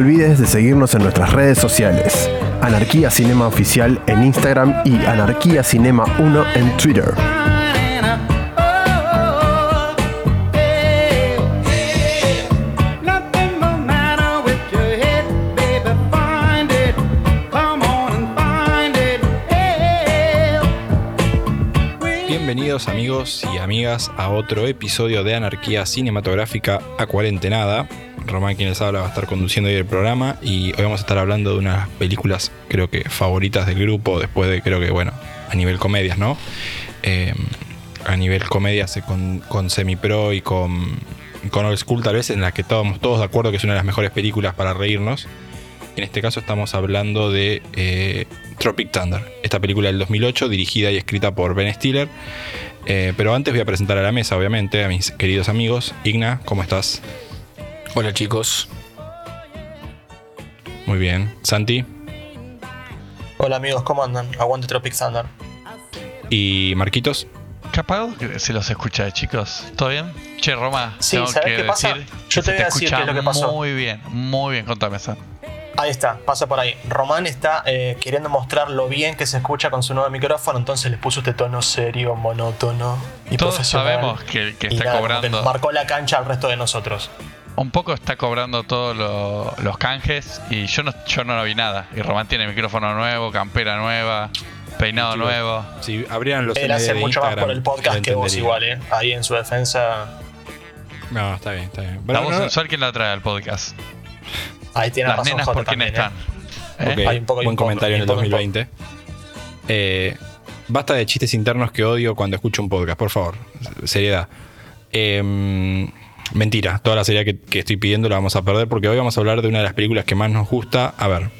Olvides de seguirnos en nuestras redes sociales. Anarquía Cinema Oficial en Instagram y Anarquía Cinema 1 en Twitter. Bienvenidos amigos y amigas a otro episodio de Anarquía Cinematográfica a Cuarentenada. Román quien les habla va a estar conduciendo hoy el programa y hoy vamos a estar hablando de unas películas creo que favoritas del grupo después de creo que bueno a nivel comedias, ¿no? Eh, a nivel comedias con, con semi-pro y con, con old school tal vez en la que estábamos todos de acuerdo que es una de las mejores películas para reírnos. En este caso estamos hablando de eh, Tropic Thunder, esta película del 2008 dirigida y escrita por Ben Stiller. Eh, pero antes voy a presentar a la mesa, obviamente, a mis queridos amigos. Igna, ¿cómo estás? Hola chicos. Muy bien. Santi Hola amigos, ¿cómo andan? Aguante Tropic Thunder. y Marquitos. Capaz que se los escucha, chicos. ¿Todo bien? Che, Roma, Sí, tengo ¿sabés que qué pasa? decir Yo que te voy a decir qué es lo que pasó. Muy bien, muy bien, contame, San. Ahí está, pasa por ahí. Román está eh, queriendo mostrar lo bien que se escucha con su nuevo micrófono, entonces le puso este tono serio, monótono y Todos profesional. sabemos que, que Y está nada, como que cobrando. marcó la cancha al resto de nosotros. Un poco está cobrando todos lo- los canjes y yo no, yo no vi nada. Y Román tiene micrófono nuevo, campera nueva, peinado nuevo. Si abrieran los Él hace mucho más por el podcast que vos igual, ¿eh? Ahí en su defensa, No, está bien, está bien. La voz no- sensual, ¿quién la trae al podcast? ahí tiene Las razón nenas, Jota ¿por quién también, están? ¿eh? ¿Eh? Hay un poco buen un poco, comentario en el un poco y un poco. 2020. Eh, basta de chistes internos que odio cuando escucho un podcast, por favor. Seriedad. Eh, mentira, toda la seriedad que, que estoy pidiendo la vamos a perder porque hoy vamos a hablar de una de las películas que más nos gusta. A ver.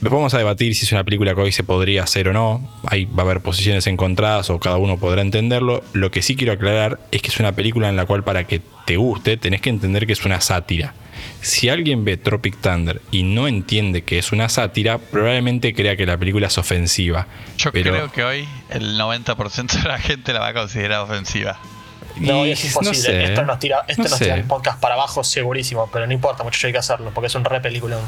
Después vamos a debatir si es una película que hoy se podría hacer o no. Ahí va a haber posiciones encontradas o cada uno podrá entenderlo. Lo que sí quiero aclarar es que es una película en la cual para que te guste tenés que entender que es una sátira. Si alguien ve Tropic Thunder y no entiende que es una sátira, probablemente crea que la película es ofensiva. Yo Pero- creo que hoy el 90% de la gente la va a considerar ofensiva. No, Y es imposible. sé, esto nos tira, esto no nos tira el podcast para abajo segurísimo, pero no importa, muchachos, hay que hacerlo, porque es un re peliculón.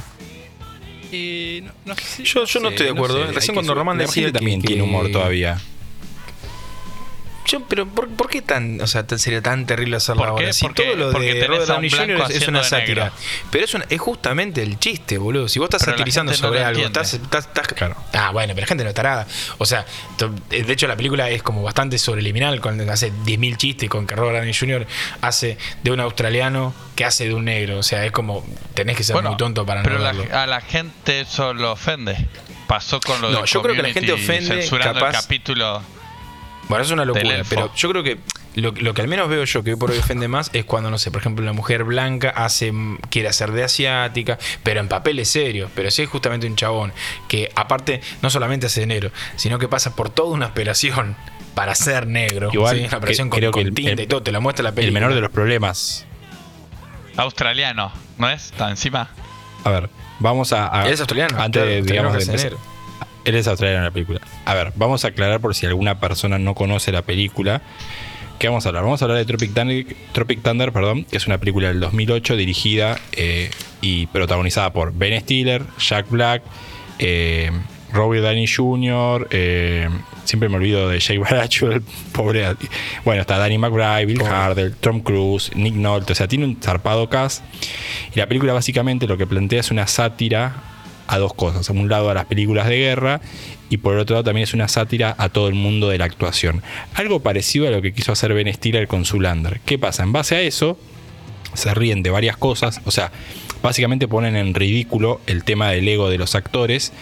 Eh, no- no sé si- Yo- yo no estoy de acuerdo, sé, ¿eh? Recién cuando Román decía también que- tiene humor que- todavía. Yo, pero ¿por, por qué tan, o sea, sería tan terrible hacerlo ahora? Si Porque- todo lo de Robert Downey Jr. es, una sátira. negro. Pero es, una- es justamente el chiste, boludo. Si vos estás Pero satirizando no sobre algo, estás, estás- estás- Claro. Ah, bueno, pero la gente no estará. O sea, to- de hecho la película es como bastante sobreliminal, con, hace 10.000 chistes con que Robert Downey Jr. hace de un australiano que hace de un negro. O sea, es como, tenés que ser Bueno, muy tonto para no la- verlo. a la gente eso lo ofende. Pasó con lo No, de yo creo que la gente ofende, censurando el capaz- capítulo. Bueno, es una locura, pero yo creo que lo, lo que al menos veo yo que hoy por hoy ofende más es cuando, no sé, por ejemplo, una mujer blanca hace quiere hacer de asiática, pero en papeles serios. Pero si es justamente un chabón que, aparte, no solamente hace de negro, sino que pasa por toda una operación para ser negro. Igual, ¿sí? una operación que- con, el- tinta el- y todo, te la muestra la El película. menor de los problemas. Australiano, ¿no es? Está encima. A ver, vamos a. a- es australiano, Antes claro, de, digamos, de empezar- Él es australiano en la película. A ver, vamos a aclarar por si alguna persona no conoce la película. ¿Qué vamos a hablar? Vamos a hablar de Tropic Thunder, Tropic Thunder perdón, que es una película del 2008 dirigida eh, y protagonizada por Ben Stiller, Jack Black, eh, Robert Downey Jr., eh, siempre me olvido de Jake Barachuel, pobre. Bueno, está Danny McBride, Bill. Hardell, Tom Cruise, Nick Nolte, o sea, tiene un zarpado cast. Y la película básicamente lo que plantea es una sátira a dos cosas. A un lado a las películas de guerra y por el otro lado también es una sátira a todo el mundo de la actuación. Algo parecido a lo que quiso hacer Ben Stiller con Zulander. ¿Qué pasa? En base a eso se ríen de varias cosas, o sea, básicamente ponen en ridículo el tema del ego de los actores,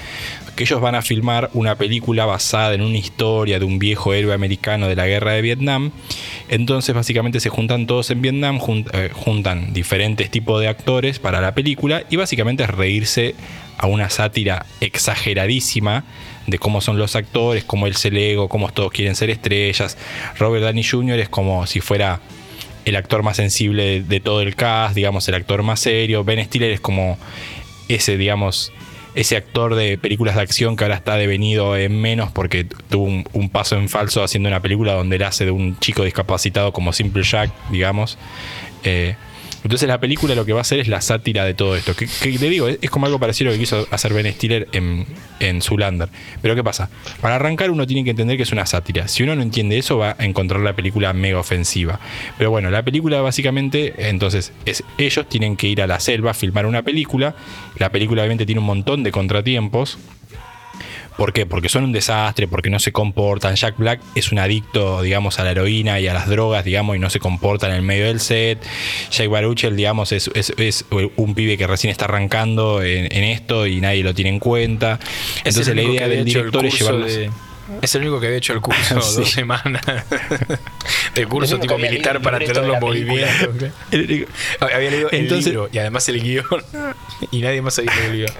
que ellos van a filmar una película basada en una historia de un viejo héroe americano de la guerra de Vietnam, entonces básicamente se juntan todos en Vietnam, eh, juntan diferentes tipos de actores para la película y básicamente es reírse a una sátira exageradísima de cómo son los actores, cómo es el ego, cómo todos quieren ser estrellas. Robert Downey Jr. es como si fuera el actor más sensible de, todo el cast, digamos, el actor más serio. Ben Stiller es como ese, digamos, ese actor de películas de acción que ahora está devenido en menos porque tuvo un, un paso en falso haciendo una película donde él hace de un chico discapacitado como Simple Jack, digamos. Eh, Entonces la película lo que va a hacer es la sátira de todo esto. Que, te digo, es, como algo parecido a lo que quiso hacer Ben Stiller en, en Zoolander. Pero ¿qué pasa? Para arrancar uno tiene que entender que es una sátira. Si uno no entiende eso va a encontrar la película mega ofensiva. Pero bueno, la película básicamente, entonces, es ellos tienen que ir a la selva a filmar una película. La película obviamente tiene un montón de contratiempos. ¿Por qué? Porque son un desastre, porque no se comportan. Jack Black es un adicto, digamos, a la heroína y a las drogas, digamos, y no se comporta en el medio del set. Jake Baruchel, digamos, es, es- es un pibe que recién está arrancando en, en esto y nadie lo tiene en cuenta. Es Entonces la idea del director es llevarlos... de- Es el único que había hecho el curso Sí. dos semanas de curso tipo militar para libreto tener de los la película. movimientos. Había leído Entonces- el libro y además el guion y nadie más había leído el guion.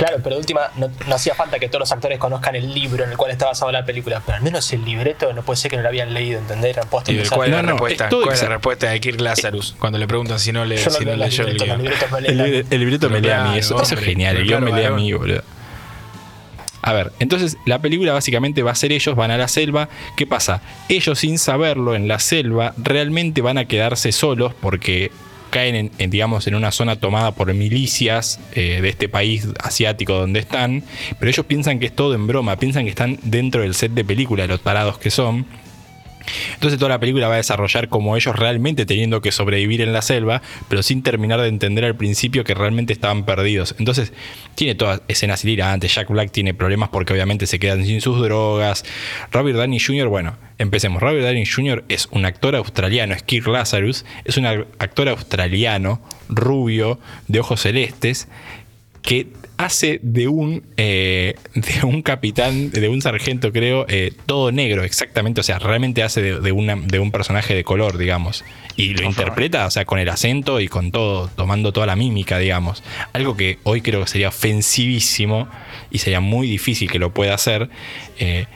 Claro, pero de última, no, no hacía falta que todos los actores conozcan el libro en el cual está basada la película, pero al menos el libreto no puede ser que no lo habían leído, ¿entender? Eran Y de cuál es No, la no, respuesta, cuál es la respuesta de Kirk Lazarus cuando le preguntan si no, le, Yo si no leyó el me El, libreto me lee a mí, eso, eso es genial, el me lee a mí, boludo. A ver, entonces la película básicamente va a ser ellos, van a la selva. ¿Qué pasa? Ellos sin saberlo en la selva realmente van a quedarse solos porque caen en, en, digamos, en una zona tomada por milicias eh, de este país asiático donde están, pero ellos piensan que es todo en broma, piensan que están dentro del set de película, los parados que son. Entonces toda la película va a desarrollar como ellos realmente teniendo que sobrevivir en la selva, pero sin terminar de entender al principio que realmente estaban perdidos. Entonces tiene todas escenas delirantes. Jack Black tiene problemas porque obviamente se quedan sin sus drogas. Robert Downey Jr., bueno, empecemos. Robert Downey Jr. es un actor australiano, es Kirk Lazarus, es un actor australiano, rubio, de ojos celestes, que hace de un, eh, de un capitán, de un sargento, creo, eh, todo negro, exactamente. O sea, realmente hace de, de una- de un personaje de color, digamos. Y lo interpreta, o sea, con el acento y con todo, tomando toda la mímica, digamos. Algo que hoy creo que sería ofensivísimo y sería muy difícil que lo pueda hacer. eh,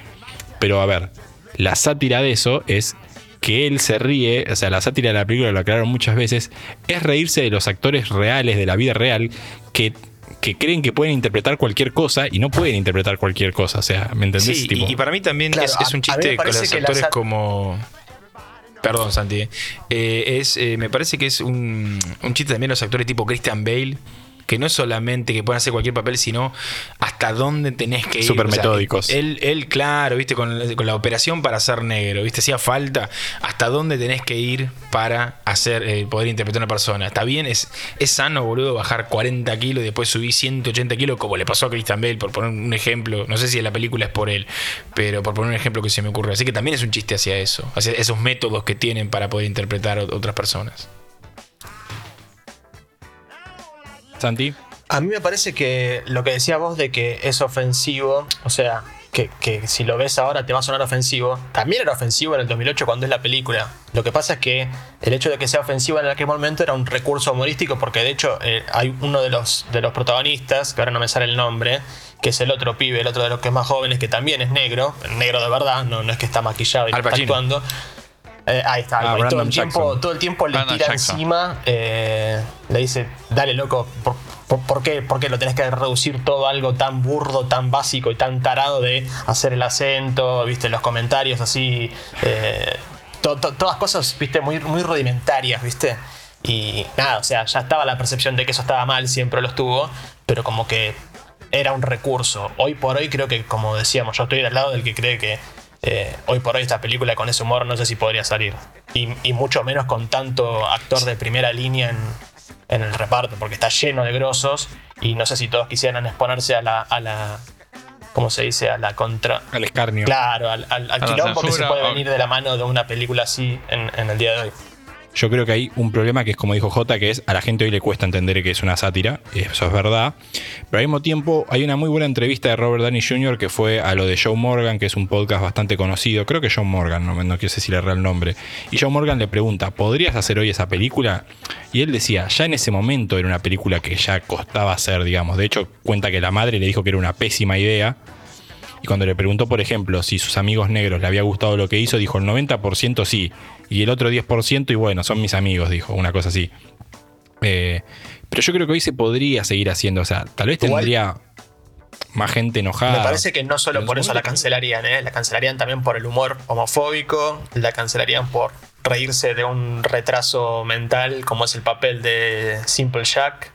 pero a ver, la sátira de eso es que él se ríe, o sea, la sátira de la película lo aclararon muchas veces, es reírse de los actores reales de la vida real que, que creen que pueden interpretar cualquier cosa y no pueden interpretar cualquier cosa, o sea, ¿me entendés? Sí, Tipo, y, y para mí también Claro, es, un chiste con los la actores como. Perdón, Santi. Eh, es, eh, me parece que es un, un chiste también los actores tipo Christian Bale. Que no es solamente que puedan hacer cualquier papel, sino hasta dónde tenés que ir. Súper O sea, metódicos. él, él, claro, viste, con, la- con la operación para ser negro, viste, hacía falta hasta dónde tenés que ir para hacer, eh, poder interpretar a una persona. Está bien, es, es sano, boludo, bajar 40 kilos y después subir 180 kilos, como le pasó a Christian Bale, por poner un ejemplo. No sé si la película es por él, pero por poner un ejemplo que se me ocurre. Así que también es un chiste hacia eso, hacia esos métodos que tienen para poder interpretar a otras personas. Santi. A mí me parece que lo que decía vos de que es ofensivo, o sea, que, que si lo ves ahora te va a sonar ofensivo, también era ofensivo en el 2008 cuando es la película. Lo que pasa es que el hecho de que sea ofensivo en aquel momento era un recurso humorístico porque de hecho eh, hay uno de los, de los protagonistas, que ahora no me sale el nombre, que es el otro pibe, el otro de los que es más jóvenes, que también es negro, negro de verdad, no, no es que está maquillado y está actuando. Eh, ahí está, Ah, todo, el tiempo, Jackson. todo el tiempo le Brandon tira Jackson. encima, eh, le dice, dale loco, ¿por, por, por qué, por qué lo tenés que reducir todo a algo tan burdo, tan básico y tan tarado de hacer el acento, viste, los comentarios así, eh, to- to- todas cosas, viste, muy, muy rudimentarias, viste? Y nada, o sea, ya estaba la percepción de que eso estaba mal, siempre lo estuvo, pero como que era un recurso. Hoy por hoy creo que, como decíamos, yo estoy del lado del que cree que eh, hoy por hoy esta película con ese humor no sé si podría salir. Y, y mucho menos con tanto actor de primera línea en, en el reparto, porque está lleno de grosos y no sé si todos quisieran exponerse a la... A la ¿Cómo se dice? A la contra... Al escarnio. Claro, al, al, al quilombo que se puede venir de la mano de una película así en, en el día de hoy. Yo creo que hay un problema que es como dijo J, que es a la gente hoy le cuesta entender que es una sátira, eso es verdad, pero al mismo tiempo hay una muy buena entrevista de Robert Downey Jr. que fue a lo de Joe Morgan, que es un podcast bastante conocido, creo que Joe Morgan, no, no sé si le el nombre, y Joe Morgan le pregunta, ¿podrías hacer hoy esa película? Y él decía, ya en ese momento era una película que ya costaba hacer, digamos, de hecho cuenta que la madre le dijo que era una pésima idea, y cuando le preguntó, por ejemplo, si sus amigos negros le había gustado lo que hizo, dijo el 90% sí. Y el otro 10%, y bueno, son mis amigos, dijo, una cosa así. Eh, pero yo creo que hoy se podría seguir haciendo. O sea, tal vez Igual- tendría más gente enojada. Me parece que no solo por eso la cancelarían, ¿eh? La cancelarían también por el humor homofóbico, la cancelarían por reírse de un retraso mental como es el papel de Simple Jack,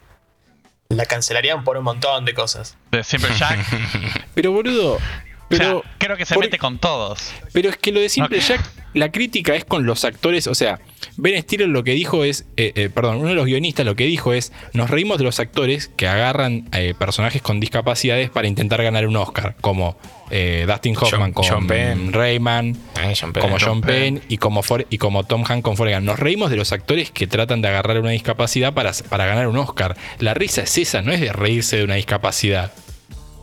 la cancelarían por un montón de cosas. De Simple Jack. Pero boludo, pero, o sea, creo que se por- mete con todos. pero es que lo de Simple. Jack, la crítica es con los actores, o sea, Ben Stiller lo que dijo es, eh, eh, perdón, uno de los guionistas lo que dijo es, nos reímos de los actores que agarran eh, personajes con discapacidades para intentar ganar un Oscar, como eh, Dustin Hoffman John- con John Penn. Rayman, Eh, John Penn. como John John Penn. Penn y como, For- y como Tom Hanks con Gump. Nos reímos de los actores que tratan de agarrar una discapacidad para, para ganar un Oscar. La risa es esa, no es de reírse de una discapacidad.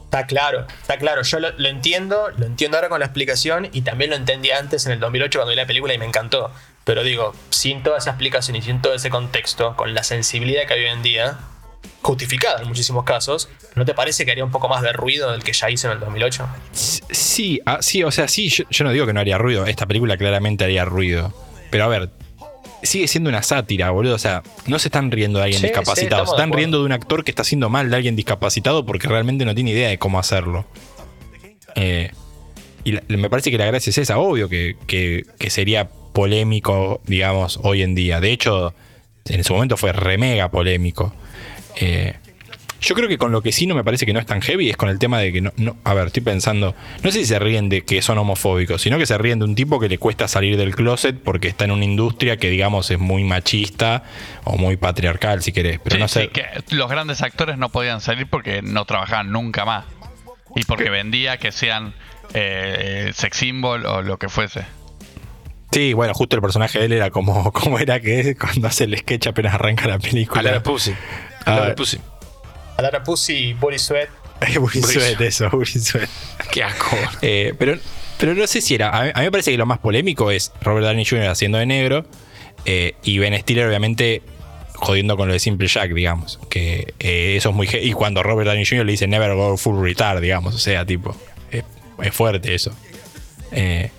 Está claro, está claro. Yo lo, entiendo, lo entiendo ahora con la explicación y también lo entendí antes en el 2008 cuando vi la película y me encantó. Pero digo, sin toda esa explicación y sin todo ese contexto, con la sensibilidad que hay hoy en día, justificada en muchísimos casos, ¿no te parece que haría un poco más de ruido del que ya hizo en el 2008? Sí, ah, sí, o sea, sí, yo, yo no digo que no haría ruido. Esta película claramente haría ruido. Pero a ver, sigue siendo una sátira, boludo. O sea, no se están riendo de alguien Sí, discapacitado. se están riendo de un actor que está haciendo mal de alguien discapacitado porque realmente no tiene idea de cómo hacerlo. Eh, y la- me parece que la gracia es esa. Obvio que, que- que sería polémico, digamos, hoy en día. De hecho, en su momento fue re mega polémico. Eh, yo creo que con lo que sí no me parece que no es tan heavy es con el tema de que no, no- a ver, estoy pensando, no sé si se ríen de que son homofóbicos, sino que se ríen de un tipo que le cuesta salir del closet porque está en una industria que digamos es muy machista o muy patriarcal si querés, pero Sí, no sé. sí, que los grandes actores no podían salir porque no trabajaban nunca más. Y porque vendía que sean eh, sex symbol o lo que fuese. Sí, bueno, justo el personaje de él era como, como era que es cuando hace el sketch apenas arranca la película. A la Pussy. A Ah, la Pussy. Alara Pussy y Body Sweat. Uri Sweat, eso, Uri Sweat. Qué asco. Eh, pero, pero no sé si era. A mí, a mí me parece que lo más polémico es Robert Downey Jr. haciendo de negro eh, y Ben Stiller, obviamente, jodiendo con lo de Simple Jack, digamos. Que eh, eso es muy. Y cuando Robert Downey Jr. le dice Never go full retard, digamos. O sea, tipo. Es, es fuerte eso. Eh,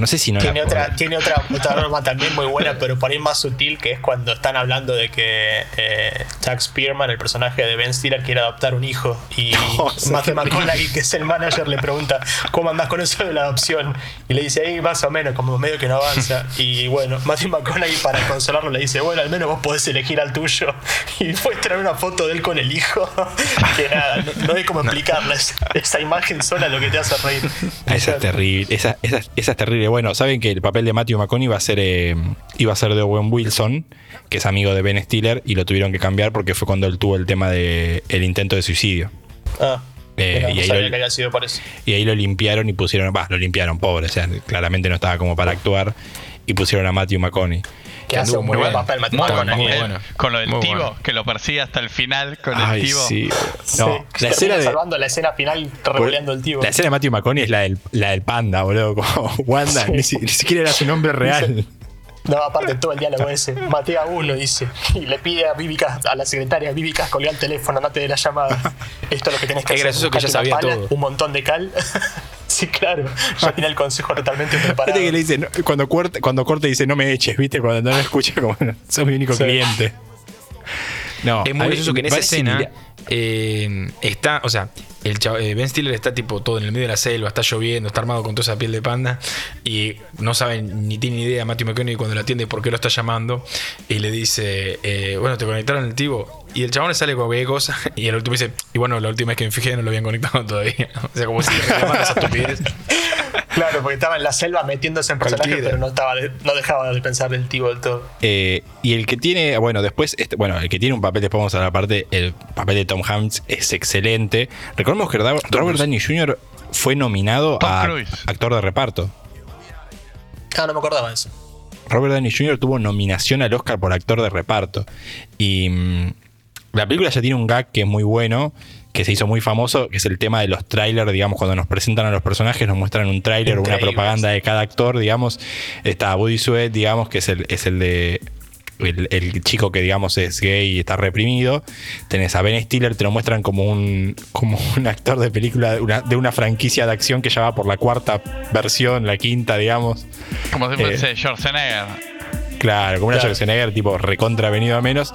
no sé si no Tiene otra, tiene otra, otra broma también muy buena, pero por ahí más sutil, que es cuando están hablando de que eh, Jack Spearman, el personaje de Ben Stiller, quiere adoptar un hijo. Y Matthew. McConaughey, que es el manager, le pregunta, ¿cómo andás con eso de la adopción? Y le dice, ahí más o menos, como medio que no avanza. Y bueno, Matthew McConaughey, para consolarlo, le dice, bueno, al menos vos podés elegir al tuyo. Y fue traer una foto de él con el hijo. Que nada, no, no hay cómo explicarla. Es- esa imagen sola es lo que te hace reír. Ah, Esa es terrible, esa, esa- esa es terrible. Bueno, saben que el papel de Matthew McConaughey iba a ser eh, iba a ser de Owen Wilson, que es amigo de Ben Stiller, y lo tuvieron que cambiar porque fue cuando él tuvo el tema de el intento de suicidio. Ah, Eh, mira, y no ahí sabía lo- que sido. Y ahí lo limpiaron y pusieron, va, lo limpiaron, pobre, o sea, claramente no estaba como para actuar, y pusieron a Matthew McConaughey. Que hace un muy buen papel, Matthew Muy bueno. Con lo del bueno. que lo persigue hasta el final con el Ay, Tibo. sí. Sí, No, la escena de salvando la escena final revoleando el tío. la escena de Matthew McConaughey es la del, la del panda, boludo, como Wanda, Sí. ni, si- ni siquiera era su nombre real. No, aparte todo el diálogo ese. Maté a uno, dice. Y le pide a Vivica, a la secretaria, Vivica, colgá el teléfono, andate de la llamada. Esto es lo que tenés que Es hacer. gracioso que ya sabía pala, todo. Un montón de cal. sí, claro. Ya tiene el consejo totalmente preparado. Viste que le dice, no, cuando, corte, cuando corte dice no me eches, viste, cuando no lo escucha como sos mi único Sí. cliente. No, Es muy gracioso que en esa escena. mira- eh, está, o sea, el chavo- eh, Ben Stiller está tipo todo en el medio de la selva, está lloviendo, está armado con toda esa piel de panda y no saben ni tiene ni idea Matthew McConaughey cuando lo atiende por qué lo está llamando y le dice, eh, bueno, te conectaron el tivo y el chabón le sale con cualquier cosa y el último dice, y bueno, la última vez que me fijé no lo habían conectado todavía. O sea, como si le reclamaran esa estupidez. Claro, porque estaba en la selva metiéndose en personajes, pero no, estaba no dejaba de pensar del tío del todo. Eh, y el que tiene, bueno, después, este- bueno, el que tiene un papel, después vamos a la parte, el papel de Tom Hanks es excelente. Recordemos que Robert Robert Downey Jr. fue nominado Tom a Cruise. actor de reparto. Ah, no me acordaba de eso. Robert Downey Jr. tuvo nominación al Oscar por actor de reparto. Y mm, la película ya tiene un gag que es muy bueno, que se hizo muy famoso, que es el tema de los trailers, digamos, cuando nos presentan a los personajes, nos muestran un tráiler o una propaganda de cada actor, digamos. Está Woody Sweat, digamos, que es el, es el de... El, el chico que digamos es gay y está reprimido. Tenés a Ben Stiller, te lo muestran como un, como un actor de película de una, de una franquicia de acción que ya va por la cuarta versión, la quinta, digamos. Como si Eh, fuese Schwarzenegger. Claro, como una Claro. Schwarzenegger tipo recontra venido a menos.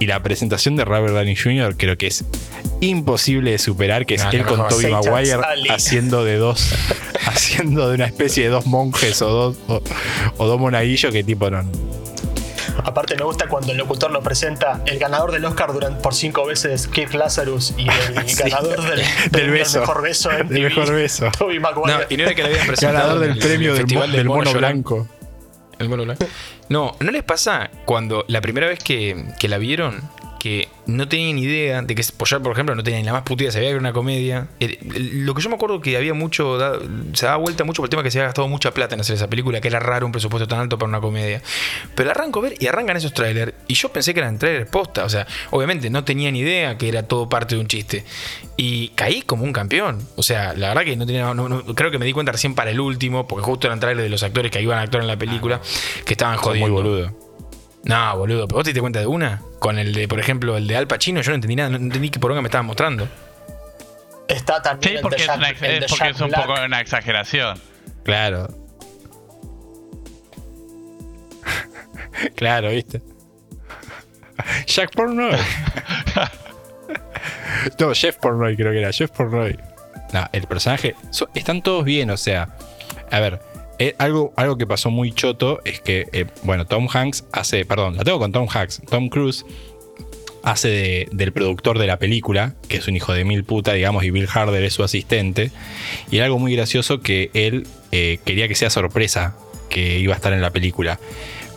Y la presentación de Robert Downey Jr. creo que es imposible de superar, que es él con. Tobey Maguire haciendo de dos, haciendo de una especie de dos monjes o dos, o, o dos monaguillos que tipo no. Aparte me gusta cuando el locutor lo presenta el ganador del Oscar durante, por cinco veces, Kirk Lazarus, y el Sí. ganador del, Del al beso. mejor beso, Del MTV, mejor beso. Tobey Maguire. No, y no era que le habían presentado Ganador del el premio del, mo- del mono blanco. No, ¿no les pasa cuando la primera vez que, que la vieron que no tenían idea de que Poyar, por ejemplo, no tenían ni la más puta idea, sabía que era una comedia? Lo que yo me acuerdo que había mucho, se daba vuelta mucho por el tema que se había gastado mucha plata en hacer esa película, que era raro un presupuesto tan alto para una comedia. Pero arranco a ver y arrancan esos trailers y yo pensé que eran trailers posta, o sea, obviamente no tenía ni idea que era todo parte de un chiste. Y caí como un campeón. O sea, la verdad que no tenía. no- no- creo que me di cuenta recién para el último, porque justo eran trailers de los actores que iban a actuar en la película, que estaban Sos muy boludo. No, boludo, pero vos te diste cuenta de una. Con el de, por ejemplo, el de Al Pacino, yo no entendí nada, no entendí qué poronga me estaban mostrando. Está también Sí, el porque de es, Jack, una- el de es porque Jack es un Black. poco una exageración. Claro. claro, ¿viste? Jack Pornoy. no, Jeff Pornoy creo que era. Jeff Pornoy. No, el personaje. so- están todos bien, o sea. A ver. Eh, algo, algo que pasó muy choto es que, eh, bueno, Tom Hanks hace. Perdón, la tengo con Tom Hanks. Tom Cruise hace de- del productor de la película, que es un hijo de mil puta, digamos, y Bill Harder es su asistente. Y era algo muy gracioso que él eh, quería que sea sorpresa que iba a estar en la película.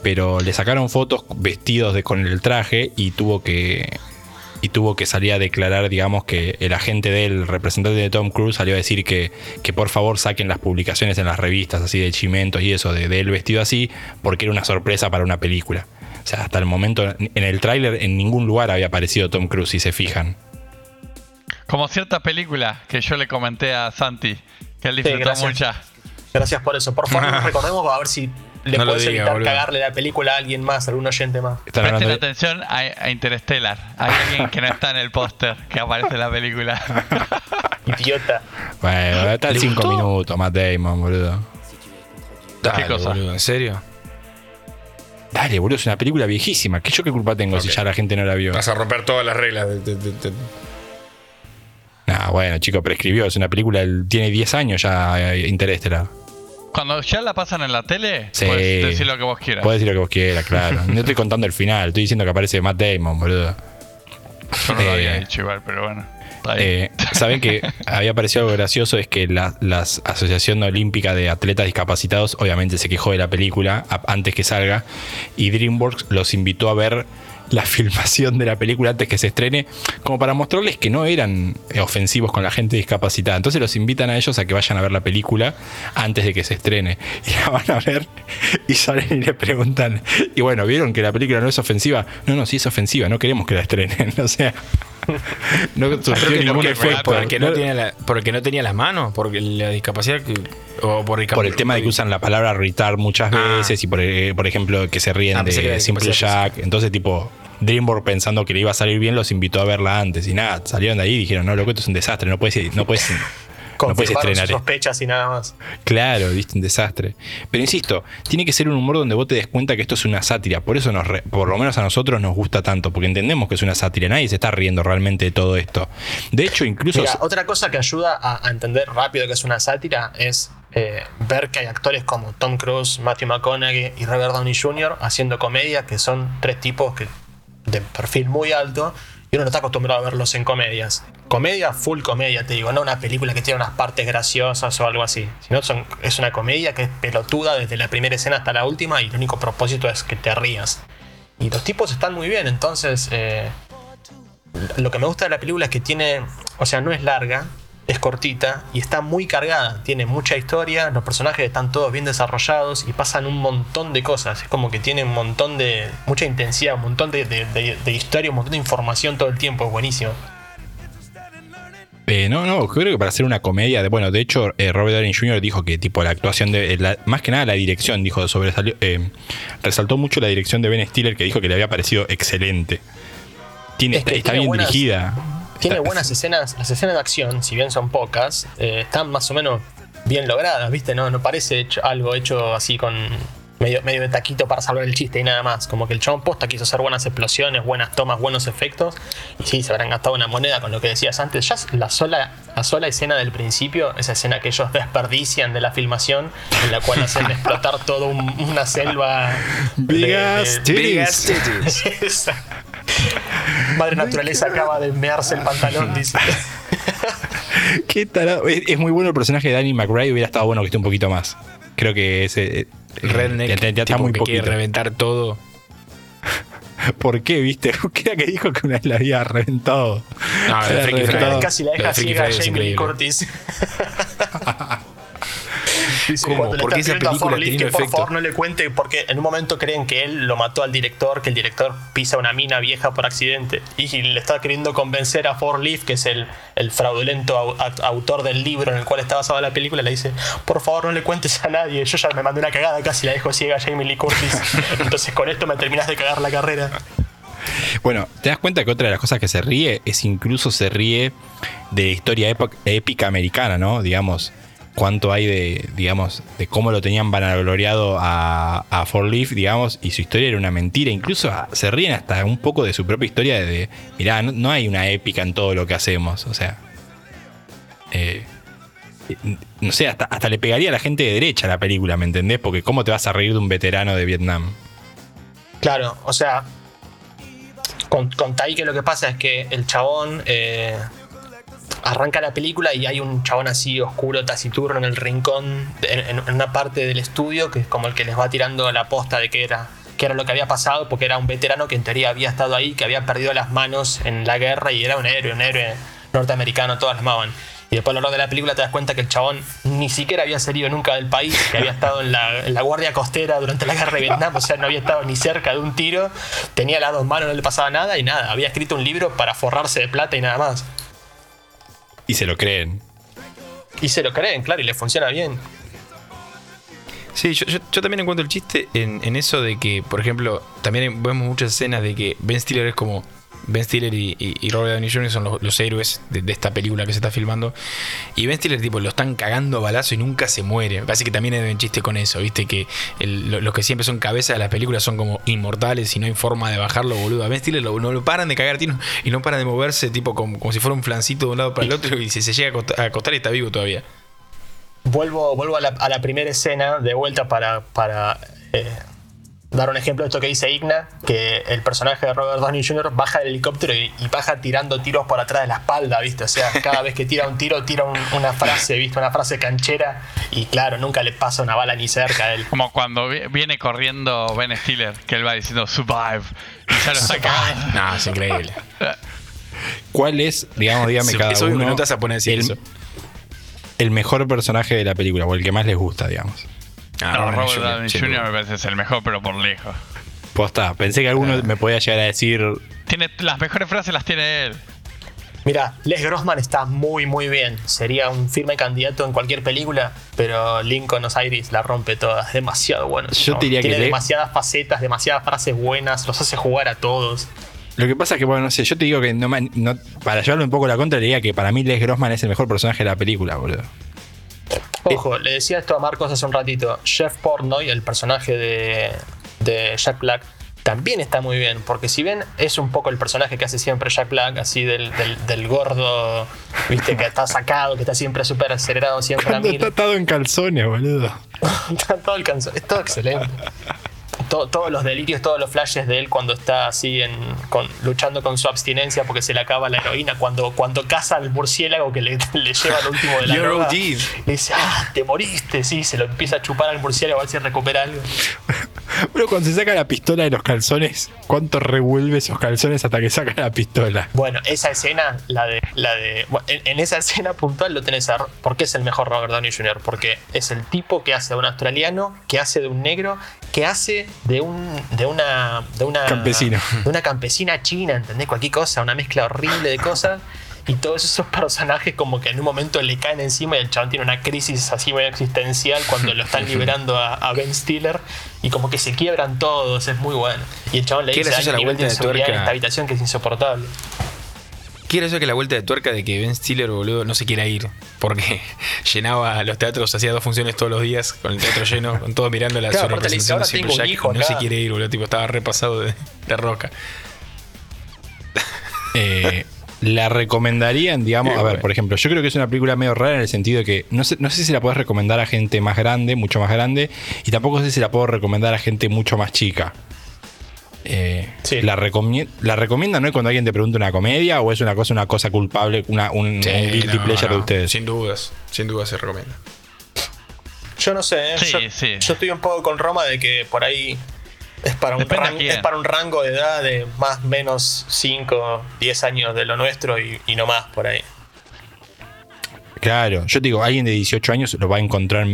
Pero le sacaron fotos vestidos con el traje y tuvo que. Y tuvo que salir a declarar, digamos, que el agente del representante de Tom Cruise salió a decir que, que por favor saquen las publicaciones en las revistas así de chimentos y eso, de, de él vestido así, porque era una sorpresa para una película. O sea, hasta el momento en el tráiler en ningún lugar había aparecido Tom Cruise, si se fijan. Como cierta película que yo le comenté a Santi, que él disfrutó gracias. mucho. Gracias por eso. Por favor, recordemos a ver si le No puedes diga, evitar boludo. cagarle la película a alguien más, a algún oyente más. Presten de- atención a, a Interstellar. Hay alguien que no está en el póster que aparece en la película. Idiota. Bueno, está ¿Le el 5 gustó? minutos, Matt Damon, boludo. Dale, cosa? boludo, ¿en serio? Dale, boludo, es una película viejísima. ¿Qué yo qué culpa tengo si ya la gente no la vio? Vas a romper todas las reglas. de- de- de- de- Nah, bueno, chico, prescribió. Es una película, tiene 10 años ya eh, Interestelar. Cuando ya la pasan en la tele, Sí. puedes decir lo que vos quieras. Puedes decir lo que vos quieras, claro. No estoy contando el final, estoy diciendo que aparece Matt Damon, boludo. Yo no lo había Eh, dicho igual, pero bueno. Eh, Saben que había parecido algo gracioso, es que la, la Asociación Olímpica de Atletas Discapacitados obviamente se quejó de la película a- antes que salga y DreamWorks los invitó a ver la filmación de la película antes que se estrene, como para mostrarles que no eran eh, ofensivos con la gente discapacitada. Entonces los invitan a ellos a que vayan a ver la película antes de que se estrene. Y la van a ver y salen y le preguntan, y bueno, ¿vieron que la película no es ofensiva? No, no, sí es ofensiva, no queremos que la estrenen. O sea, no surgió ningún efecto. porque no tenía la, porque no tenía las manos, porque la discapacidad que- o por el, por el tema de que usan la palabra retard muchas Ah. veces y por, eh, por ejemplo que se ríen Ah, de Simple Jack. Entonces, tipo, DreamWorks pensando que le iba a salir bien, los invitó a verla antes. Y nada, salieron de ahí y dijeron, no, loco, esto es un desastre, no puedes, no puedes, no puedes estrenar sospechas y nada más. Claro, viste, un desastre. Pero insisto, tiene que ser un humor donde vos te des cuenta que esto es una sátira. Por eso nos re- por lo menos a nosotros nos gusta tanto, porque entendemos que es una sátira. Nadie se está riendo realmente de todo esto. De hecho, incluso. Mira, otra cosa que ayuda a, a entender rápido que es una sátira es eh, ver que hay actores como Tom Cruise, Matthew McConaughey y Robert Downey Jr. haciendo comedia, que son tres tipos que, de perfil muy alto y uno no está acostumbrado a verlos en comedias. Comedia, full comedia, te digo, no una película que tiene unas partes graciosas o algo así, sino son, es una comedia que es pelotuda desde la primera escena hasta la última y el único propósito es que te rías. Y los tipos están muy bien, entonces eh, lo que me gusta de la película es que tiene, o sea, no es larga, es cortita y está muy cargada. Tiene mucha historia, los personajes están todos bien desarrollados y pasan un montón de cosas. Es como que tiene un montón de, mucha intensidad, un montón de, de- de- de historia, un montón de información todo el tiempo. Es buenísimo. Eh, no, no, creo que para hacer una comedia, de, bueno, de hecho, eh, Robert Downey Jr. dijo que tipo la actuación de, la- más que nada la dirección, dijo, sobresalió, eh, resaltó mucho la dirección de Ben Stiller, que dijo que le había parecido excelente. Tiene, Es que está tiene bien buenas- dirigida. Tiene buenas escenas, las escenas de acción, si bien son pocas, eh, están más o menos bien logradas, ¿viste? No, no parece hecho- algo hecho así con, medio, medio de taquito para salvar el chiste y nada más. Como que el chabón posta quiso hacer buenas explosiones, buenas tomas, buenos efectos. Y sí, se habrán gastado una moneda con lo que decías antes. Ya la sola, la sola escena del principio, esa escena que ellos desperdician de la filmación, en la cual hacen explotar toda un- una selva. Big de- de-. Madre naturaleza acaba de mearse el pantalón, dice. Qué tarado. Es, es muy bueno el personaje de Danny McBride. Hubiera estado bueno que esté un poquito más. Creo que ese. eh, Redneck, ya- ya está muy que quiere poquito. reventar todo. ¿Por qué, viste? ¿Qué era que dijo que una vez la había reventado? No, La. Casi la deja ciega a Jamie. Curtis. Dice, ¿Cómo? cuando le ¿Por qué está esa a película Leaf tiene que por favor no le cuente porque en un momento creen que él lo mató al director, que el director pisa una mina vieja por accidente y le está queriendo convencer a Ford Leaf, que es el, el fraudulento au- au- autor del libro en el cual está basada la película, le dice, por favor no le cuentes a nadie, yo ya me mandé una cagada, casi la dejo ciega a Jamie Lee Curtis, entonces con esto me terminas de cagar la carrera. Bueno, te das cuenta que otra de las cosas que se ríe es incluso se ríe de la historia épica americana, ¿no? Digamos, cuánto hay de, digamos, de cómo lo tenían vanagloriado a, a Four Leaf, digamos, y su historia era una mentira. Incluso se ríen hasta un poco de su propia historia de, de, mirá, no, no hay una épica en todo lo que hacemos, o sea. eh, no sé, hasta, hasta le pegaría a la gente de derecha la película, ¿me entendés? Porque ¿cómo te vas a reír de un veterano de Vietnam? Claro, o sea, con, con Taike lo que pasa es que el chabón eh, arranca la película y hay un chabón así oscuro, taciturno en el rincón, en, una parte del estudio, que es como el que les va tirando la posta de que era, era lo que había pasado, porque era un veterano que en teoría había estado ahí, que había perdido las manos en la guerra y era un héroe, un héroe norteamericano, todas las amaban. Y después a lo largo de la película te das cuenta que el chabón ni siquiera había salido nunca del país, que había estado en la, en la Guardia Costera durante la guerra de Vietnam, o sea, no había estado ni cerca de un tiro, tenía las dos manos, no le pasaba nada y nada, había escrito un libro para forrarse de plata y nada más. Y se lo creen. Y se lo creen, claro, y le funciona bien. Sí, yo, yo- yo también encuentro el chiste en, en eso de que, por ejemplo, también vemos muchas escenas de que Ben Stiller es como. Ben Stiller y, Robert Downey Jr. son los, héroes de, esta película que se está filmando. Y Ben Stiller, tipo, lo están cagando a balazo y nunca se muere. Parece que también hay un chiste con eso, ¿viste? Que los que siempre son cabeza de las películas son como inmortales y no hay forma de bajarlo, boludo. A Ben Stiller no lo paran de cagar tiro y no paran de moverse, tipo, como, si fuera un flancito de un lado para el otro. Y si se llega a acostar, y está vivo todavía. Vuelvo, vuelvo a, la, a la primera escena de vuelta para, para eh, dar un ejemplo de esto que dice Igna, que el personaje de Robert Downey Jr. baja del helicóptero y, y baja tirando tiros por atrás de la espalda, ¿viste? O sea, cada vez que tira un tiro, tira un- una frase, ¿viste? Una frase canchera y claro, nunca le pasa una bala ni cerca a él. Como cuando vi- viene corriendo Ben Stiller, que él va diciendo survive. Y ya lo cagando. No, es increíble. ¿Cuál es, digamos, dígame cada uno, no te vas a poner a decir el, eso. el mejor personaje de la película o el que más les gusta, digamos? Ah, No, Robert Robert Downey Jr. me parece es el mejor, pero por lejos. Posta, pensé que alguno Ah. me podía llegar a decir Tiene, las mejores frases las tiene él. Mira, Les Grossman está muy, muy bien. Sería un firme candidato en cualquier película, pero Lincoln Osiris la rompe toda. Es demasiado bueno. Yo diría que Tiene Le- demasiadas facetas, demasiadas frases buenas, los hace jugar a todos. Lo que pasa es que, bueno, no sé, yo te digo que no, me- no- para llevarlo un poco a la contra, le diría que para mí Les Grossman es el mejor personaje de la película, boludo. Ojo, le decía esto a Marcos hace un ratito. Jeff Portnoy, el personaje de, de Jack Black, también está muy bien. Porque si bien es un poco el personaje que hace siempre Jack Black, así del, del- del gordo, viste, que está sacado, que está siempre súper acelerado, siempre a mil. está atado en calzones, boludo. Está todo alcanzado. Es todo excelente. To- todos los delirios, todos los flashes de él cuando está así en, con- luchando con su abstinencia porque se le acaba la heroína. Cuando, cuando caza al murciélago que le, le lleva lo último de la droga, OG. Le dice, ah, te moriste. Sí, se lo empieza a chupar al murciélago a ver si recupera algo. Pero cuando se saca la pistola de los calzones, ¿cuánto revuelve esos calzones hasta que saca la pistola? Bueno, esa escena, la de. La de bueno, en, en esa escena puntual lo tenés a. ¿Por qué es el mejor Robert Downey Jr.? Porque es el tipo que hace de un australiano, que hace de un negro, que hace de un. de una. de una. Campesino. De una campesina china, ¿entendés? Cualquier cosa, una mezcla horrible de cosas. Y todos esos personajes como que en un momento le caen encima y el chabón tiene una crisis así medio existencial cuando lo están liberando a, a Ben Stiller y como que se quiebran todos, es muy bueno. Y el chabón le dice, hay la nivel de vuelta de en esta habitación que es insoportable. Quiero decir que la vuelta de tuerca de que Ben Stiller, boludo, no se quiera ir. Porque llenaba los teatros, hacía dos funciones todos los días, con el teatro lleno, con todos mirando la Claro, representación de "Ahora Silver tengo un Jack", hijo y No se quiere ir, boludo. Tipo, estaba repasado de, de roca. Eh, la recomendarían, digamos, a ver, por ejemplo, yo creo que es una película medio rara en el sentido de que no sé, no sé si la puedes recomendar a gente más grande, mucho más grande, y tampoco sé si la puedo recomendar a gente mucho más chica. Eh, Sí. la, recomie- la recomienda no es cuando alguien te pregunta una comedia o es una cosa, una cosa culpable, una, un, un Sí, guilty no, pleasure no, de ustedes. Sin dudas, sin dudas se recomienda. Yo no sé, ¿eh? Sí, yo, sí. yo estoy un poco con Roma de que por ahí es para un, Depende a ran- quién. es para un rango de edad de más menos 5, 10 años de lo nuestro y, y no más por ahí. Claro, yo te digo, alguien de 18 años lo va a encontrar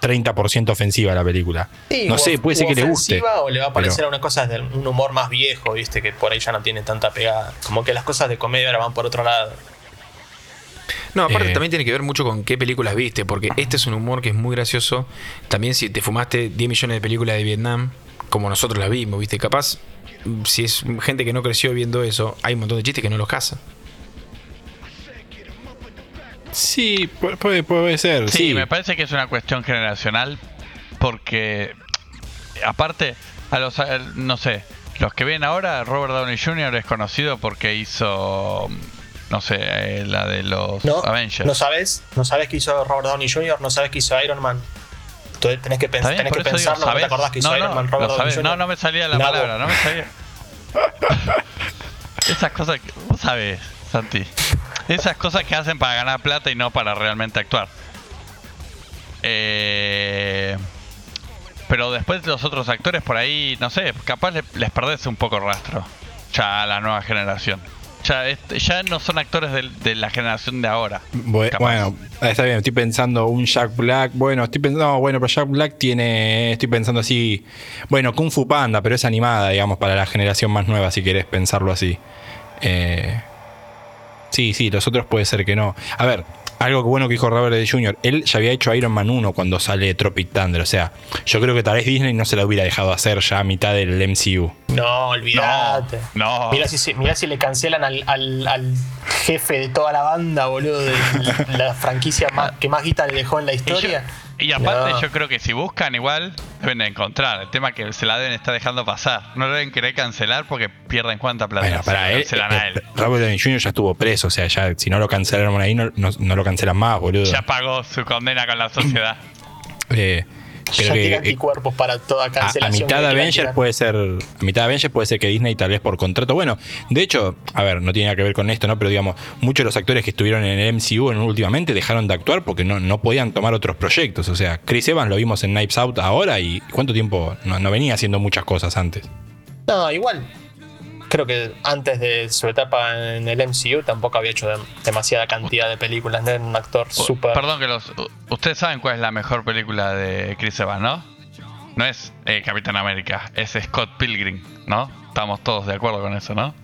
30% ofensiva la película. Sí, no o- sé, puede ser que le guste. ofensiva O le va a parecer pero- a una cosa de un humor más viejo, viste, que por ahí ya no tiene tanta pegada. Como que las cosas de comedia ahora van por otro lado. No, aparte Eh. también tiene que ver mucho con qué películas viste, porque este es un humor que es muy gracioso. También si te fumaste 10 millones de películas de Vietnam, como nosotros las vimos, viste, capaz, si es gente que no creció viendo eso, hay un montón de chistes que no los casan. Sí, pu- puede, puede ser. Sí, Sí, me parece que es una cuestión generacional porque aparte a los a- no sé, los que ven ahora Robert Downey Jr. es conocido porque hizo no sé, eh, la de los ¿No? Avengers. ¿No sabes? ¿No sabes qué hizo Robert Downey Jr.? ¿No sabes qué hizo Iron Man? Entonces tenés que, pens- tenés que digo, pensarlo, ¿no te acordás que hizo no, Iron no, Man lo Robert Downey sabés. Jr.? No, no me salía la palabra, no me salía. Esas cosas que vos sabés, Santi. Esas cosas que hacen para ganar plata y no para realmente actuar. Eh, pero después los otros actores por ahí, no sé, capaz le- les perdés un poco rastro. Ya a la nueva generación. Ya, este- ya no son actores de, la generación de ahora. Bueno, está bien, estoy pensando un Jack Black. Bueno, estoy pensando, no, bueno, pero Jack Black tiene, estoy pensando así, bueno, Kung Fu Panda, pero es animada, digamos, para la generación más nueva, si querés pensarlo así. Eh, sí, sí, los otros puede ser que no. A ver, algo que bueno que dijo Robert De Jr., él ya había hecho Iron Man 1 cuando sale Tropic Thunder, o sea, yo creo que tal vez Disney no se la hubiera dejado hacer ya a mitad del MCU. No, olvídate. No. Mirá si, mirá si le cancelan al, al- al jefe de toda la banda, boludo, de la franquicia más, que más guita le dejó en la historia. Y aparte No. yo creo que si buscan igual deben de encontrar. El tema es que se la deben estar dejando pasar. No lo deben querer cancelar porque pierden cuánta plata. Bueno, para lo él, cancelan a él. eh, Robert Downey Jr. ya estuvo preso, o sea, ya si no lo cancelaron ahí, no, no- no lo cancelan más, boludo. Ya pagó su condena con la sociedad. Eh, creo que eh, anticuerpos para toda a, cancelación. a mitad de Avengers puede ser a mitad de Avengers puede ser que Disney tal vez por contrato bueno de hecho a ver no tiene nada que ver con esto no pero digamos muchos de los actores que estuvieron en el MCU en- últimamente dejaron de actuar porque no, no podían tomar otros proyectos o sea Chris Evans lo vimos en Knives Out ahora y cuánto tiempo no, no venía haciendo muchas cosas antes No, igual. Creo que antes de su etapa en el MCU tampoco había hecho dem- demasiada cantidad de películas. No era un actor súper. Perdón que los... Ustedes saben cuál es la mejor película de Chris Evans, ¿no? No es eh, Capitán América, es Scott Pilgrim, ¿no? Estamos todos de acuerdo con eso, ¿no?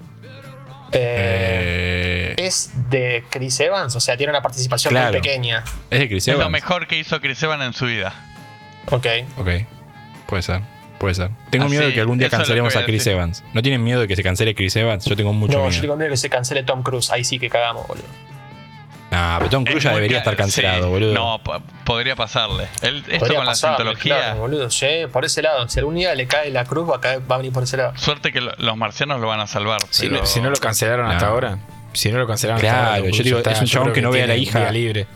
Eh, Eh, es de Chris Evans, o sea, tiene una participación Claro. muy pequeña. es de Chris Es lo Evans mejor que hizo Chris Evans en su vida. Ok. ok puede ser puede ser tengo Así, miedo de que algún día cancelemos a Chris decir. Evans no tienen miedo de que se cancele Chris Evans yo tengo mucho No, yo miedo tengo miedo que se cancele Tom Cruise. Ahí sí que cagamos, boludo. Nah, pero Tom Cruise Es ya debería estar cancelado sí, boludo No, po- podría pasarle. Él- esto Podría con la pasarle, cientología... claro, boludo. Sí, por ese lado. Si algún día le cae la cruz, va a, caer- va a venir por ese lado. Suerte que lo- los marcianos lo van a salvar. Si, pero- no, si no lo cancelaron hasta No. ahora. Si no lo cancelaron Claro, hasta ahora. yo digo, Cruise es un yo chabón que no ve a la hija. libre.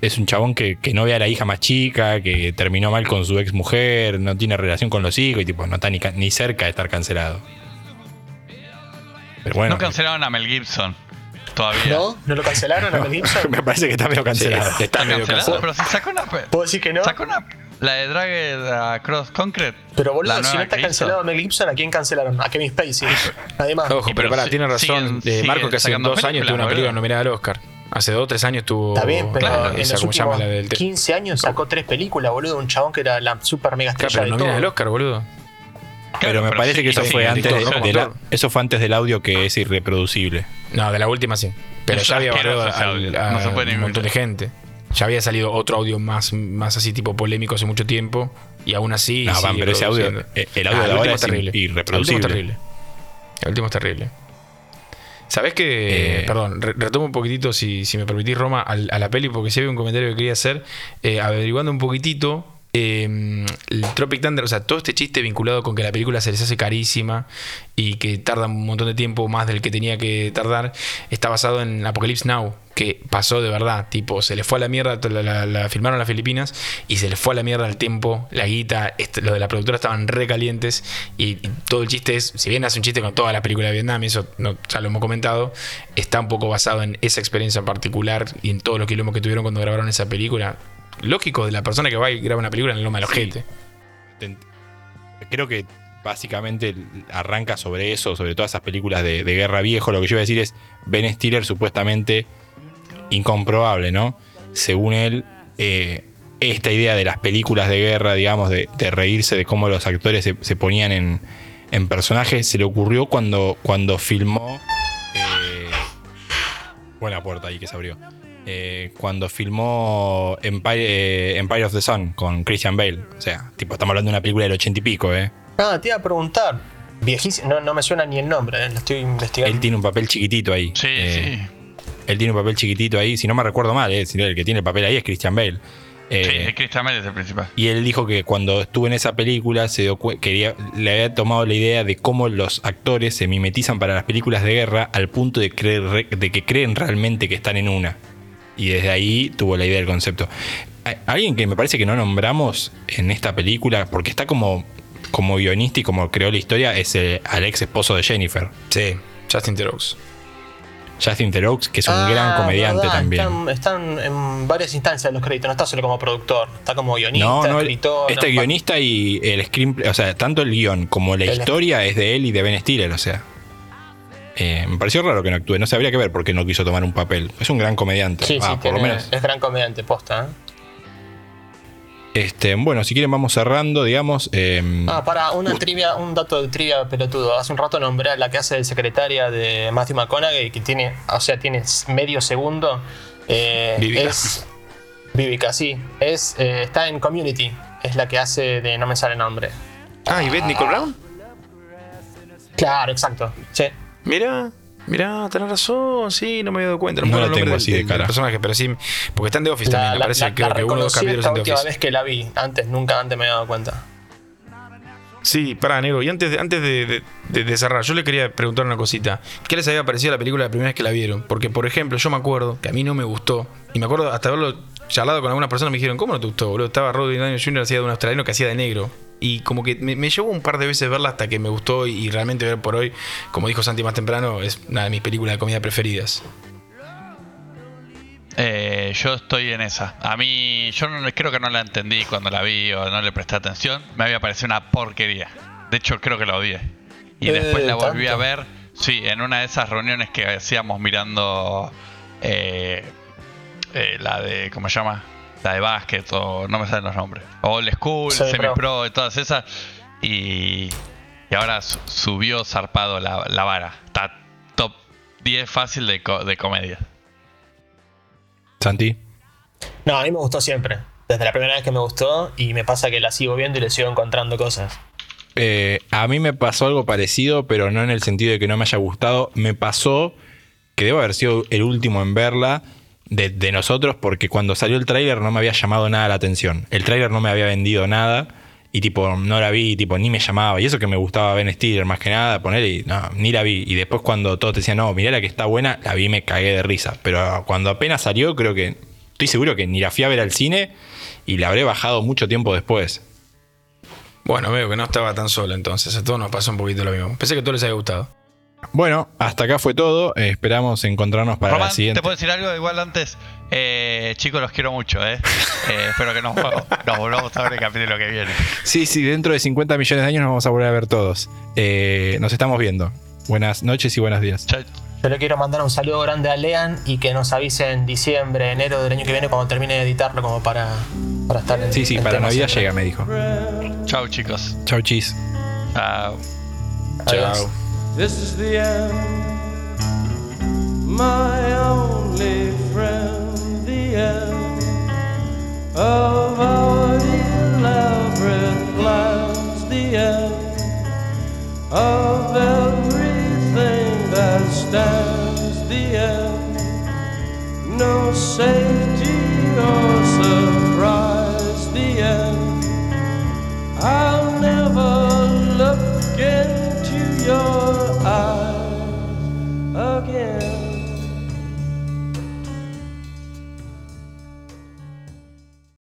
Es un chabón que, que no ve a la hija más chica, que terminó mal con su ex mujer, no tiene relación con los hijos y tipo no está ni, ca- ni cerca de estar cancelado. Pero bueno, No cancelaron a Mel Gibson todavía. ¿No? ¿No lo cancelaron a Mel Gibson? me parece que está medio cancelado. Sí, está Está medio cancelado, cancelado. pero si sacó una... ¿Puedo decir que no? Sacó una... La de Dragged Across Concrete. Pero boludo, la si no está cancelado Mel Gibson, ¿a quién cancelaron? A Kevin Spacey. Además. Ojo, pero pero pará, si- tiene razón. siguen- eh, Marco, que hace dos años tuvo una película nominada al Oscar. Hace dos o tres años tuvo. Está bien, pero Claro, en esa, los ¿cómo se llama últimos la del te- 15 años sacó tres películas, boludo. Un chabón que era la super mega Claro, estrella pero de nominada al todo. Oscar, boludo. pero Claro, me pero parece sí, que eso sí, fue sí, antes de, ¿no? la- eso fue antes del audio que es irreproducible. No, de la última sí. Pero ya había audio, a no se puede ni un montón de gente. Ya había salido otro audio más, más así tipo polémico hace mucho tiempo. Y aún así. No, Van, pero ese audio- eh, el audio de último ahora es es terrible. irreproducible. El último es terrible. El último es terrible. ¿Sabés que, Eh. perdón, re- retomo un poquitito, si, si me permitís, Roma, al- a, la peli, porque sí había un comentario que quería hacer, eh, averiguando un poquitito, eh, el Tropic Thunder, o sea, todo este chiste vinculado con que la película se les hace carísima y que tarda un montón de tiempo más del que tenía que tardar, está basado en Apocalypse Now, que pasó de verdad, tipo, se les fue a la mierda, la, la- la filmaron las Filipinas y se les fue a la mierda el tiempo, la guita, este, lo de la productora estaban recalientes y, y todo el chiste es, si bien hace un chiste con todas las películas de Vietnam, eso no, ya lo hemos comentado, está un poco basado en esa experiencia en particular y en todos los quilombos que tuvieron cuando grabaron esa película. Lógico de la persona que va y graba una película en el loma del Sí. ojete. Te- Creo que básicamente arranca sobre eso, sobre todas esas películas de, de guerra viejo. Lo que yo iba a decir es, Ben Stiller supuestamente incomprobable, ¿no? Según él, eh, esta idea de las películas de guerra, digamos, de, de reírse de cómo los actores se, se ponían en, en personajes, se le ocurrió cuando, cuando filmó... eh, buena puerta ahí que se abrió. Eh, cuando filmó Empire, eh, Empire of the Sun con Christian Bale. O sea, tipo, estamos hablando de una película del ochenta y pico, ¿eh? Ah, te iba a preguntar. Viejísimo, no, no me suena ni el nombre, eh, lo estoy investigando. Él tiene un papel chiquitito ahí. Sí, Eh, sí. Él tiene un papel chiquitito ahí. Si no me recuerdo mal, eh, el que tiene el papel ahí es Christian Bale. Eh, Sí, es Christian Bale es el principal. Y él dijo que cuando estuvo en esa película se dio quería, le había tomado la idea de cómo los actores se mimetizan para las películas de guerra al punto de, creer, re- de que creen realmente que están en una. Y desde ahí tuvo la idea del concepto. Alguien que me parece que no nombramos en esta película, porque está como, como guionista y como creó la historia, es el, al ex esposo de Jennifer, Sí, Justin Theroux. Justin Theroux, que es un Ah, gran comediante verdad, también. Están, están en varias instancias los créditos, no está solo como productor, está como guionista, No, no, escritor. este no, guionista y el screenplay, o sea, tanto el guion como la El- historia es de él y de Ben Stiller, o sea. Eh, me pareció raro que no actúe, no sabría que ver por qué no quiso tomar un papel. Es un gran comediante, Sí, Ah, sí, por tiene- lo menos. es gran comediante, posta. ¿eh? Este, bueno, si quieren vamos cerrando, digamos. eh, Ah, para una trivia, un dato de trivia pelotudo. Hace un rato nombré a la que hace de secretaria de Matthew McConaughey, que tiene, o sea, tiene medio segundo. Eh, Vivica. Es. Vivica, sí. Es, eh, está en Community. Es la que hace de. No me sale nombre. Ah, ¿y Beth Nicole Brown? Claro, exacto. Sí. Mira, mira, tenés razón, sí, no me había dado cuenta. No me acuerdo la tengo así de del cara. personaje, pero sí, porque está en The Office La, también, me la- parece, la- creo la que uno o dos capítulos en The última Office. vez que la vi. Antes, nunca antes me había dado cuenta. Sí, pará, negro. Y antes, de, antes de, de- de- de cerrar, yo le quería preguntar una cosita. ¿Qué les había parecido la película la primera vez que la vieron? Porque, por ejemplo, yo me acuerdo que a mí no me gustó. Y me acuerdo hasta haberlo charlado con algunas personas me dijeron, ¿cómo no te gustó, boludo? Estaba Robert Downey Jr. hacía de un australiano que hacía de negro. Y como que me, me llevó un par de veces verla hasta que me gustó y, y realmente ver por hoy, como dijo Santi más temprano, es una de mis películas de comedia preferidas. Eh, yo estoy en esa. A mí, yo no, creo que no la entendí cuando la vi o no le presté atención. Me había parecido una porquería. De hecho, creo que la odié. Y Eh, después la volví ¿tanto? a ver, sí, en una de esas reuniones que hacíamos mirando eh, eh, la de, ¿cómo se llama? La de básquet o no me salen los nombres. Old School, Semi Semi Pro. Pro y todas esas. Y, y ahora su- subió zarpado la, la vara. Está top 10 fácil de, co- de comedia. Santi. No, a mí me gustó siempre. Desde la primera vez que me gustó y me pasa que la sigo viendo y le sigo encontrando cosas. Eh, a mí me pasó algo parecido, pero no en el sentido de que no me haya gustado. Me pasó que debo haber sido el último en verla de, nosotros, porque cuando salió el tráiler no me había llamado nada la atención. El tráiler no me había vendido nada. Y tipo, no la vi, tipo, ni me llamaba. Y eso que me gustaba Ben Stiller más que nada, poner y no, ni la vi. Y después cuando todos te decían, no, mirá la que está buena, la vi me cagué de risa. Pero cuando apenas salió, creo que, estoy seguro que ni la fui a ver al cine y la habré bajado mucho tiempo después. Bueno, veo que no estaba tan solo entonces. A todos nos pasó un poquito lo mismo. Pensé que a todos les había gustado. Bueno, hasta acá fue todo. Eh, esperamos encontrarnos para la siguiente. ¿te puedo decir algo? Igual antes, eh, chicos, los quiero mucho, ¿eh? Eh, espero que nos, nos volvamos a ver el capítulo que viene. Sí, sí, dentro de 50 millones de años nos vamos a volver a ver todos. Eh, nos estamos viendo. Buenas noches y buenos días. Chao. Yo le quiero mandar un saludo grande a Lean y que nos avise en diciembre, enero del año que viene cuando termine de editarlo como para, para estar en Sí, sí, en para Navidad siempre. llega, me dijo. Chao, chicos. Chau, chis. Chao. Chao. This is the end, my only friend, the end of our elaborate plans, the end of everything that stands, the end, no safety or surprise, the end. I'll never